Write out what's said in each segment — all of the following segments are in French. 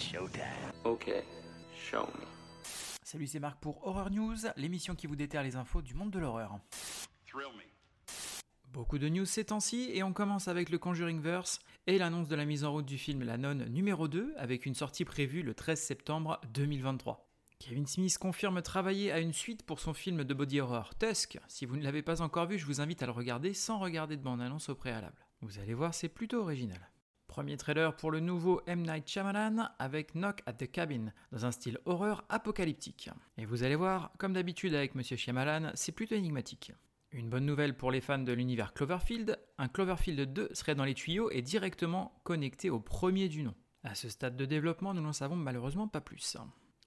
showtime. Ok, show me. Salut, c'est Marc pour Horror News, l'émission qui vous déterre les infos du monde de l'horreur. Beaucoup de news ces temps-ci et on commence avec le Conjuring Verse et l'annonce de la mise en route du film La Nonne numéro 2 avec une sortie prévue le 13 septembre 2023. Kevin Smith confirme travailler à une suite pour son film de body horror Tusk. Si vous ne l'avez pas encore vu, je vous invite à le regarder sans regarder de bande-annonce au préalable. Vous allez voir, c'est plutôt original. Premier trailer pour le nouveau M. Night Shyamalan avec Knock at the Cabin, dans un style horreur apocalyptique. Et vous allez voir, comme d'habitude avec Monsieur Shyamalan, c'est plutôt énigmatique. Une bonne nouvelle pour les fans de l'univers Cloverfield, un Cloverfield 2 serait dans les tuyaux et directement connecté au premier du nom. À ce stade de développement, nous n'en savons malheureusement pas plus.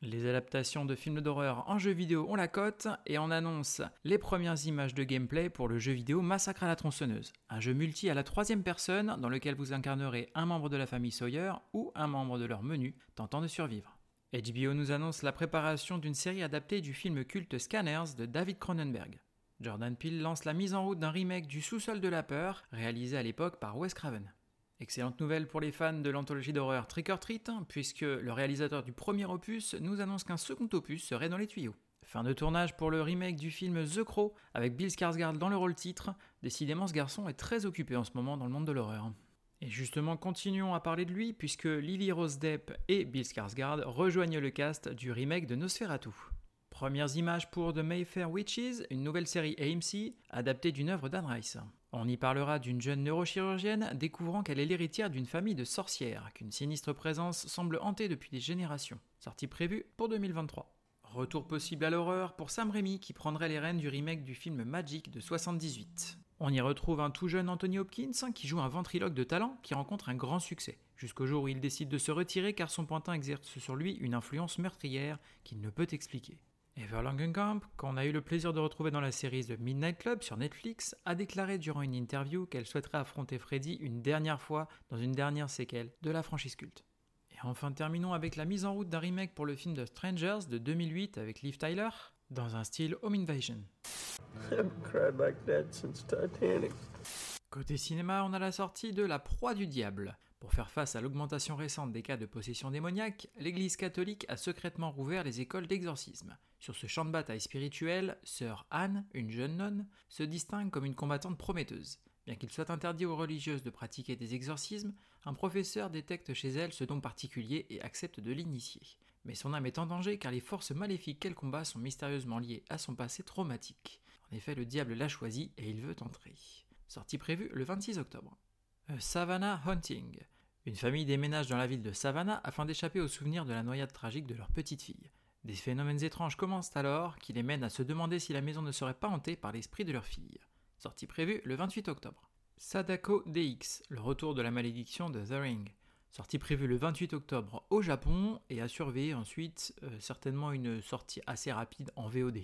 Les adaptations de films d'horreur en jeu vidéo ont la cote et on annonce les premières images de gameplay pour le jeu vidéo Massacre à la tronçonneuse, un jeu multi à la troisième personne dans lequel vous incarnerez un membre de la famille Sawyer ou un membre de leur menu tentant de survivre. HBO nous annonce la préparation d'une série adaptée du film culte Scanners de David Cronenberg. Jordan Peele lance la mise en route d'un remake du Sous-sol de la peur, réalisé à l'époque par Wes Craven. Excellente nouvelle pour les fans de l'anthologie d'horreur Trick or Treat, puisque le réalisateur du premier opus nous annonce qu'un second opus serait dans les tuyaux. Fin de tournage pour le remake du film The Crow, avec Bill Skarsgård dans le rôle titre. Décidément, ce garçon est très occupé en ce moment dans le monde de l'horreur. Et justement, continuons à parler de lui, puisque Lily Rose Depp et Bill Skarsgård rejoignent le cast du remake de Nosferatu. Premières images pour The Mayfair Witches, une nouvelle série AMC, adaptée d'une œuvre d'Anne Rice. On y parlera d'une jeune neurochirurgienne découvrant qu'elle est l'héritière d'une famille de sorcières, qu'une sinistre présence semble hanter depuis des générations. Sortie prévue pour 2023. Retour possible à l'horreur pour Sam Raimi qui prendrait les rênes du remake du film Magic de 78. On y retrouve un tout jeune Anthony Hopkins qui joue un ventriloque de talent qui rencontre un grand succès, jusqu'au jour où il décide de se retirer car son pantin exerce sur lui une influence meurtrière qu'il ne peut expliquer. Eva Langenkamp, qu'on a eu le plaisir de retrouver dans la série The Midnight Club sur Netflix, a déclaré durant une interview qu'elle souhaiterait affronter Freddy une dernière fois dans une dernière séquelle de la franchise culte. Et enfin terminons avec la mise en route d'un remake pour le film The Strangers de 2008 avec Liv Tyler, dans un style Home Invasion. Côté cinéma, on a la sortie de La Proie du Diable. Pour faire face à l'augmentation récente des cas de possession démoniaque, l'Église catholique a secrètement rouvert les écoles d'exorcisme. Sur ce champ de bataille spirituel, sœur Anne, une jeune nonne, se distingue comme une combattante prometteuse. Bien qu'il soit interdit aux religieuses de pratiquer des exorcismes, un professeur détecte chez elle ce don particulier et accepte de l'initier. Mais son âme est en danger car les forces maléfiques qu'elle combat sont mystérieusement liées à son passé traumatique. En effet, le diable l'a choisi et il veut entrer sortie prévue le 26 octobre. Savannah Hunting. Une famille déménage dans la ville de Savannah afin d'échapper aux souvenirs de la noyade tragique de leur petite fille. Des phénomènes étranges commencent alors qui les mènent à se demander si la maison ne serait pas hantée par l'esprit de leur fille. Sortie prévue le 28 octobre. Sadako DX, le retour de la malédiction de The Ring. Sortie prévue le 28 octobre au Japon et à surveiller ensuite euh, certainement une sortie assez rapide en VOD.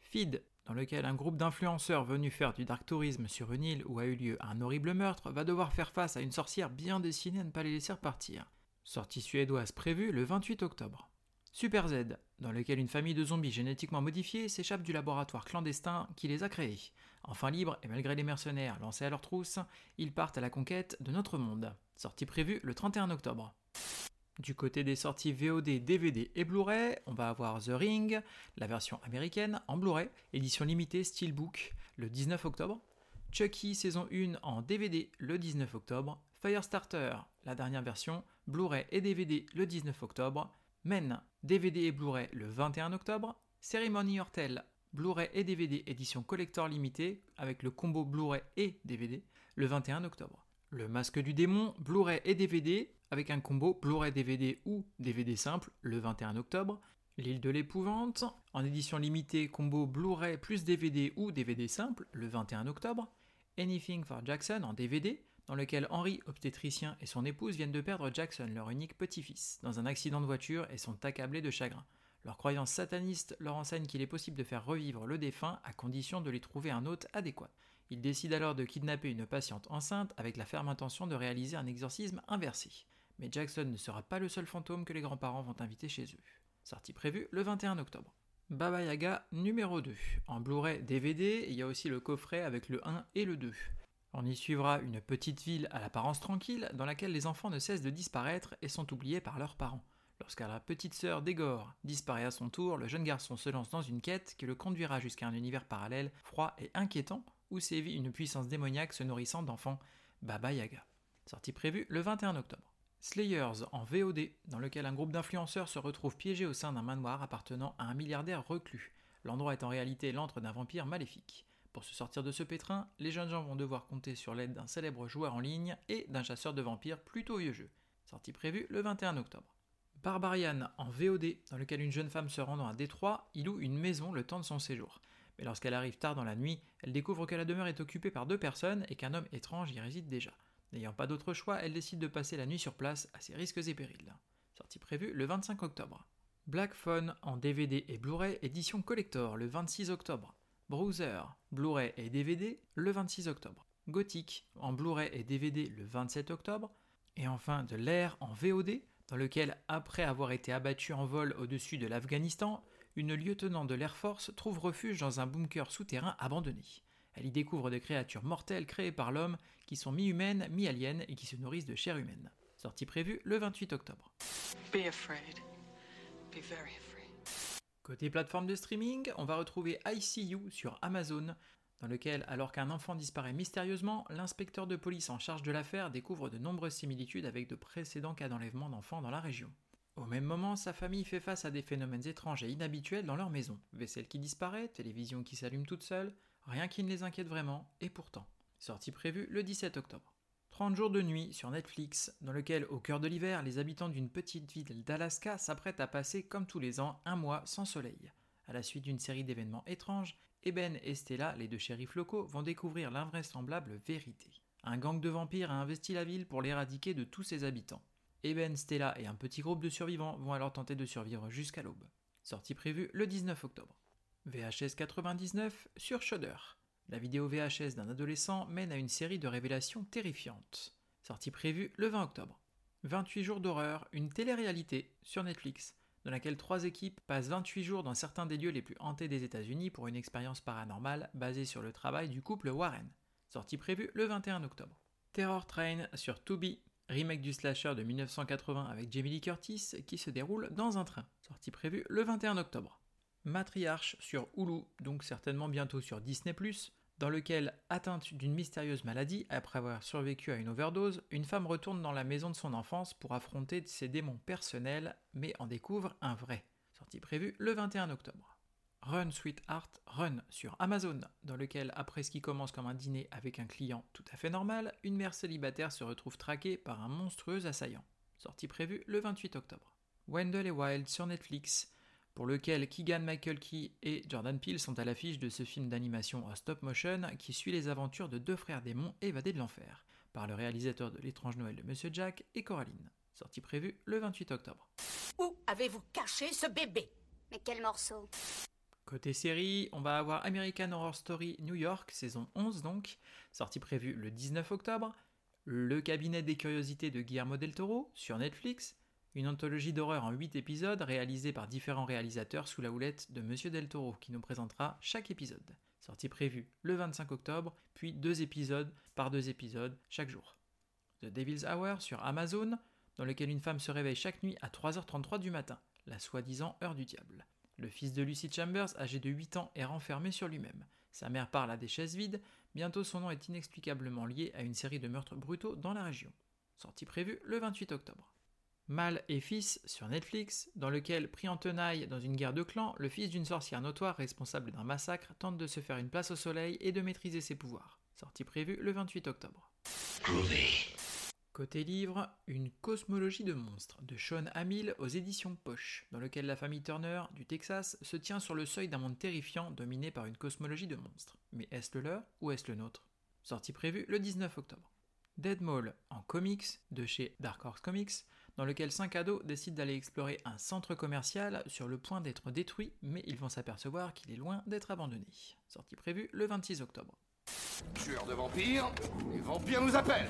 Feed, dans lequel un groupe d'influenceurs venus faire du dark tourisme sur une île où a eu lieu un horrible meurtre va devoir faire face à une sorcière bien destinée à ne pas les laisser repartir. Sortie suédoise prévue le 28 octobre. Super Z, dans lequel une famille de zombies génétiquement modifiés s'échappe du laboratoire clandestin qui les a créés. Enfin libres et malgré les mercenaires lancés à leur trousse, ils partent à la conquête de notre monde. Sortie prévue le 31 octobre. Du côté des sorties VOD, DVD et Blu-ray, on va avoir The Ring, la version américaine en Blu-ray, édition limitée Steelbook le 19 octobre. Chucky saison 1 en DVD le 19 octobre. Firestarter, la dernière version, Blu-ray et DVD le 19 octobre. Men, DVD et Blu-ray le 21 octobre. Ceremony Hortel, Blu-ray et DVD édition collector limitée avec le combo Blu-ray et DVD le 21 octobre. Le Masque du Démon, Blu-ray et DVD avec un combo Blu-ray DVD ou DVD simple le 21 octobre. L'île de l'épouvante, en édition limitée combo Blu-ray plus DVD ou DVD simple le 21 octobre. Anything for Jackson en DVD, dans lequel Henry, obstétricien, et son épouse viennent de perdre Jackson, leur unique petit-fils, dans un accident de voiture et sont accablés de chagrin. Leur croyance sataniste leur enseigne qu'il est possible de faire revivre le défunt à condition de lui trouver un hôte adéquat. Ils décident alors de kidnapper une patiente enceinte avec la ferme intention de réaliser un exorcisme inversé mais Jackson ne sera pas le seul fantôme que les grands-parents vont inviter chez eux. Sortie prévue le 21 octobre. Baba Yaga numéro 2. En Blu-ray DVD, il y a aussi le coffret avec le 1 et le 2. On y suivra une petite ville à l'apparence tranquille dans laquelle les enfants ne cessent de disparaître et sont oubliés par leurs parents. Lorsqu'à la petite sœur d'Egor disparaît à son tour, le jeune garçon se lance dans une quête qui le conduira jusqu'à un univers parallèle, froid et inquiétant, où sévit une puissance démoniaque se nourrissant d'enfants, Baba Yaga. Sortie prévue le 21 octobre. Slayers en VOD, dans lequel un groupe d'influenceurs se retrouve piégé au sein d'un manoir appartenant à un milliardaire reclus. L'endroit est en réalité l'antre d'un vampire maléfique. Pour se sortir de ce pétrin, les jeunes gens vont devoir compter sur l'aide d'un célèbre joueur en ligne et d'un chasseur de vampires plutôt vieux jeu. Sortie prévue le 21 octobre. Barbarian en VOD, dans lequel une jeune femme se rendant à Détroit, y loue une maison le temps de son séjour. Mais lorsqu'elle arrive tard dans la nuit, elle découvre que la demeure est occupée par deux personnes et qu'un homme étrange y réside déjà. N'ayant pas d'autre choix, elle décide de passer la nuit sur place à ses risques et périls. Sortie prévue le 25 octobre. Black Phone en DVD et Blu-ray édition collector le 26 octobre. Browser, Blu-ray et DVD le 26 octobre. Gothic en Blu-ray et DVD le 27 octobre. Et enfin de l'air en VOD, dans lequel, après avoir été abattu en vol au-dessus de l'Afghanistan, une lieutenant de l'Air Force trouve refuge dans un bunker souterrain abandonné. Elle y découvre des créatures mortelles créées par l'homme qui sont mi-humaines, mi-aliens et qui se nourrissent de chair humaine. Sortie prévue le 28 octobre. Be afraid. Be very afraid. Côté plateforme de streaming, on va retrouver ICU sur Amazon, dans lequel, alors qu'un enfant disparaît mystérieusement, l'inspecteur de police en charge de l'affaire découvre de nombreuses similitudes avec de précédents cas d'enlèvement d'enfants dans la région. Au même moment, sa famille fait face à des phénomènes étranges et inhabituels dans leur maison. Vaisselle qui disparaît, télévision qui s'allume toute seule, rien qui ne les inquiète vraiment, et pourtant. Sortie prévue le 17 octobre. 30 jours de nuit sur Netflix, dans lequel, au cœur de l'hiver, les habitants d'une petite ville d'Alaska s'apprêtent à passer, comme tous les ans, un mois sans soleil. À la suite d'une série d'événements étranges, Eben et Stella, les deux shérifs locaux, vont découvrir l'invraisemblable vérité. Un gang de vampires a investi la ville pour l'éradiquer de tous ses habitants. Eben, Stella et un petit groupe de survivants vont alors tenter de survivre jusqu'à l'aube. Sortie prévue le 19 octobre. VHS 99 sur Shudder. La vidéo VHS d'un adolescent mène à une série de révélations terrifiantes. Sortie prévue le 20 octobre. 28 jours d'horreur, une télé-réalité sur Netflix, dans laquelle trois équipes passent 28 jours dans certains des lieux les plus hantés des États-Unis pour une expérience paranormale basée sur le travail du couple Warren. Sortie prévue le 21 octobre. Terror Train sur Tubi, remake du slasher de 1980 avec Jamie Lee Curtis qui se déroule dans un train. Sortie prévue le 21 octobre. Matriarche sur Hulu, donc certainement bientôt sur Disney ⁇ dans lequel, atteinte d'une mystérieuse maladie, après avoir survécu à une overdose, une femme retourne dans la maison de son enfance pour affronter ses démons personnels, mais en découvre un vrai. Sortie prévue le 21 octobre. Run Sweetheart Run sur Amazon, dans lequel, après ce qui commence comme un dîner avec un client tout à fait normal, une mère célibataire se retrouve traquée par un monstrueux assaillant. Sortie prévue le 28 octobre. Wendell et Wild sur Netflix, pour lequel Keegan Michael Key et Jordan Peele sont à l'affiche de ce film d'animation à stop motion qui suit les aventures de deux frères démons évadés de l'enfer, par le réalisateur de L'étrange Noël de Monsieur Jack et Coraline. Sortie prévue le 28 octobre. Où avez-vous caché ce bébé? Mais quel morceau? Côté série, on va avoir American Horror Story New York, saison 11 donc, sortie prévue le 19 octobre, Le cabinet des curiosités de Guillermo del Toro sur Netflix, une anthologie d'horreur en 8 épisodes réalisée par différents réalisateurs sous la houlette de Monsieur Del Toro qui nous présentera chaque épisode. Sortie prévue le 25 octobre, puis deux épisodes par deux épisodes chaque jour. The Devil's Hour sur Amazon, dans lequel une femme se réveille chaque nuit à 3h33 du matin, la soi-disant heure du diable. Le fils de Lucy Chambers, âgé de 8 ans, est renfermé sur lui-même. Sa mère parle à des chaises vides, bientôt son nom est inexplicablement lié à une série de meurtres brutaux dans la région. Sortie prévue le 28 octobre. Mal et fils sur Netflix, dans lequel, pris en tenaille dans une guerre de clans, le fils d'une sorcière notoire responsable d'un massacre tente de se faire une place au soleil et de maîtriser ses pouvoirs. Sortie prévue le 28 octobre. Côté livre, une cosmologie de monstres de Sean Hamill aux éditions Poche, dans lequel la famille Turner du Texas se tient sur le seuil d'un monde terrifiant dominé par une cosmologie de monstres. Mais est-ce le leur ou est-ce le nôtre? Sortie prévue le 19 octobre. Dead Mall en comics de chez Dark Horse Comics, dans lequel cinq ados décident d'aller explorer un centre commercial sur le point d'être détruit, mais ils vont s'apercevoir qu'il est loin d'être abandonné. Sortie prévue le 26 octobre. Tueur de vampires, les vampires nous appellent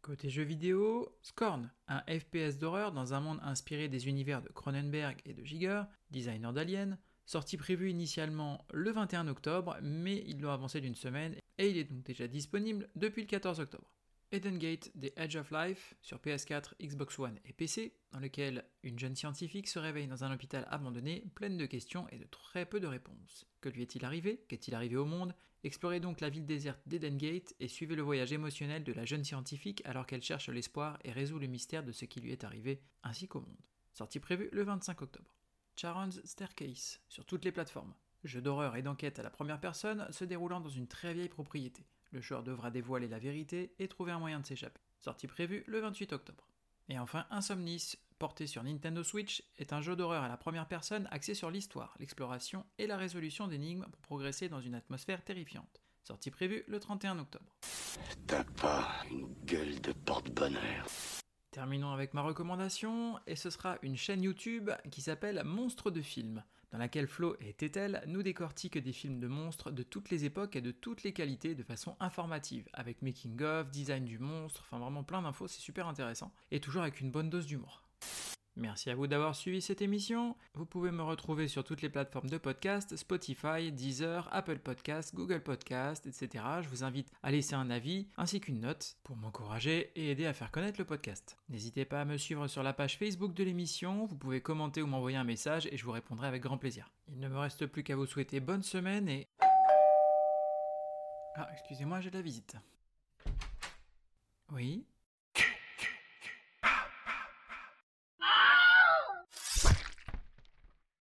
Côté jeux vidéo, Scorn, un FPS d'horreur dans un monde inspiré des univers de Cronenberg et de Giger, designer d'Alien, sortie prévue initialement le 21 octobre, mais il doit avancer d'une semaine et il est donc déjà disponible depuis le 14 octobre. Eden Gate des Edge of Life sur PS4, Xbox One et PC, dans lequel une jeune scientifique se réveille dans un hôpital abandonné, pleine de questions et de très peu de réponses. Que lui est-il arrivé? Qu'est-il arrivé au monde? Explorez donc la ville déserte d'Eden Gate et suivez le voyage émotionnel de la jeune scientifique alors qu'elle cherche l'espoir et résout le mystère de ce qui lui est arrivé, ainsi qu'au monde. Sortie prévue le 25 octobre. Charon's Staircase sur toutes les plateformes. Jeu d'horreur et d'enquête à la première personne se déroulant dans une très vieille propriété. Le joueur devra dévoiler la vérité et trouver un moyen de s'échapper. Sortie prévue le 28 octobre. Et enfin, Insomnis, porté sur Nintendo Switch, est un jeu d'horreur à la première personne axé sur l'histoire, l'exploration et la résolution d'énigmes pour progresser dans une atmosphère terrifiante. Sortie prévue le 31 octobre. T'as pas une gueule de porte-bonheur. Terminons avec ma recommandation, et ce sera une chaîne YouTube qui s'appelle Monstres de films, dans laquelle Flo et Tetel nous décortiquent des films de monstres de toutes les époques et de toutes les qualités de façon informative, avec making of, design du monstre, enfin vraiment plein d'infos, c'est super intéressant, et toujours avec une bonne dose d'humour. Merci à vous d'avoir suivi cette émission. Vous pouvez me retrouver sur toutes les plateformes de podcast, Spotify, Deezer, Apple Podcast, Google Podcast, etc. Je vous invite à laisser un avis ainsi qu'une note pour m'encourager et aider à faire connaître le podcast. N'hésitez pas à me suivre sur la page Facebook de l'émission, vous pouvez commenter ou m'envoyer un message et je vous répondrai avec grand plaisir. Il ne me reste plus qu'à vous souhaiter bonne semaine et... Ah, excusez-moi, j'ai de la visite. Oui?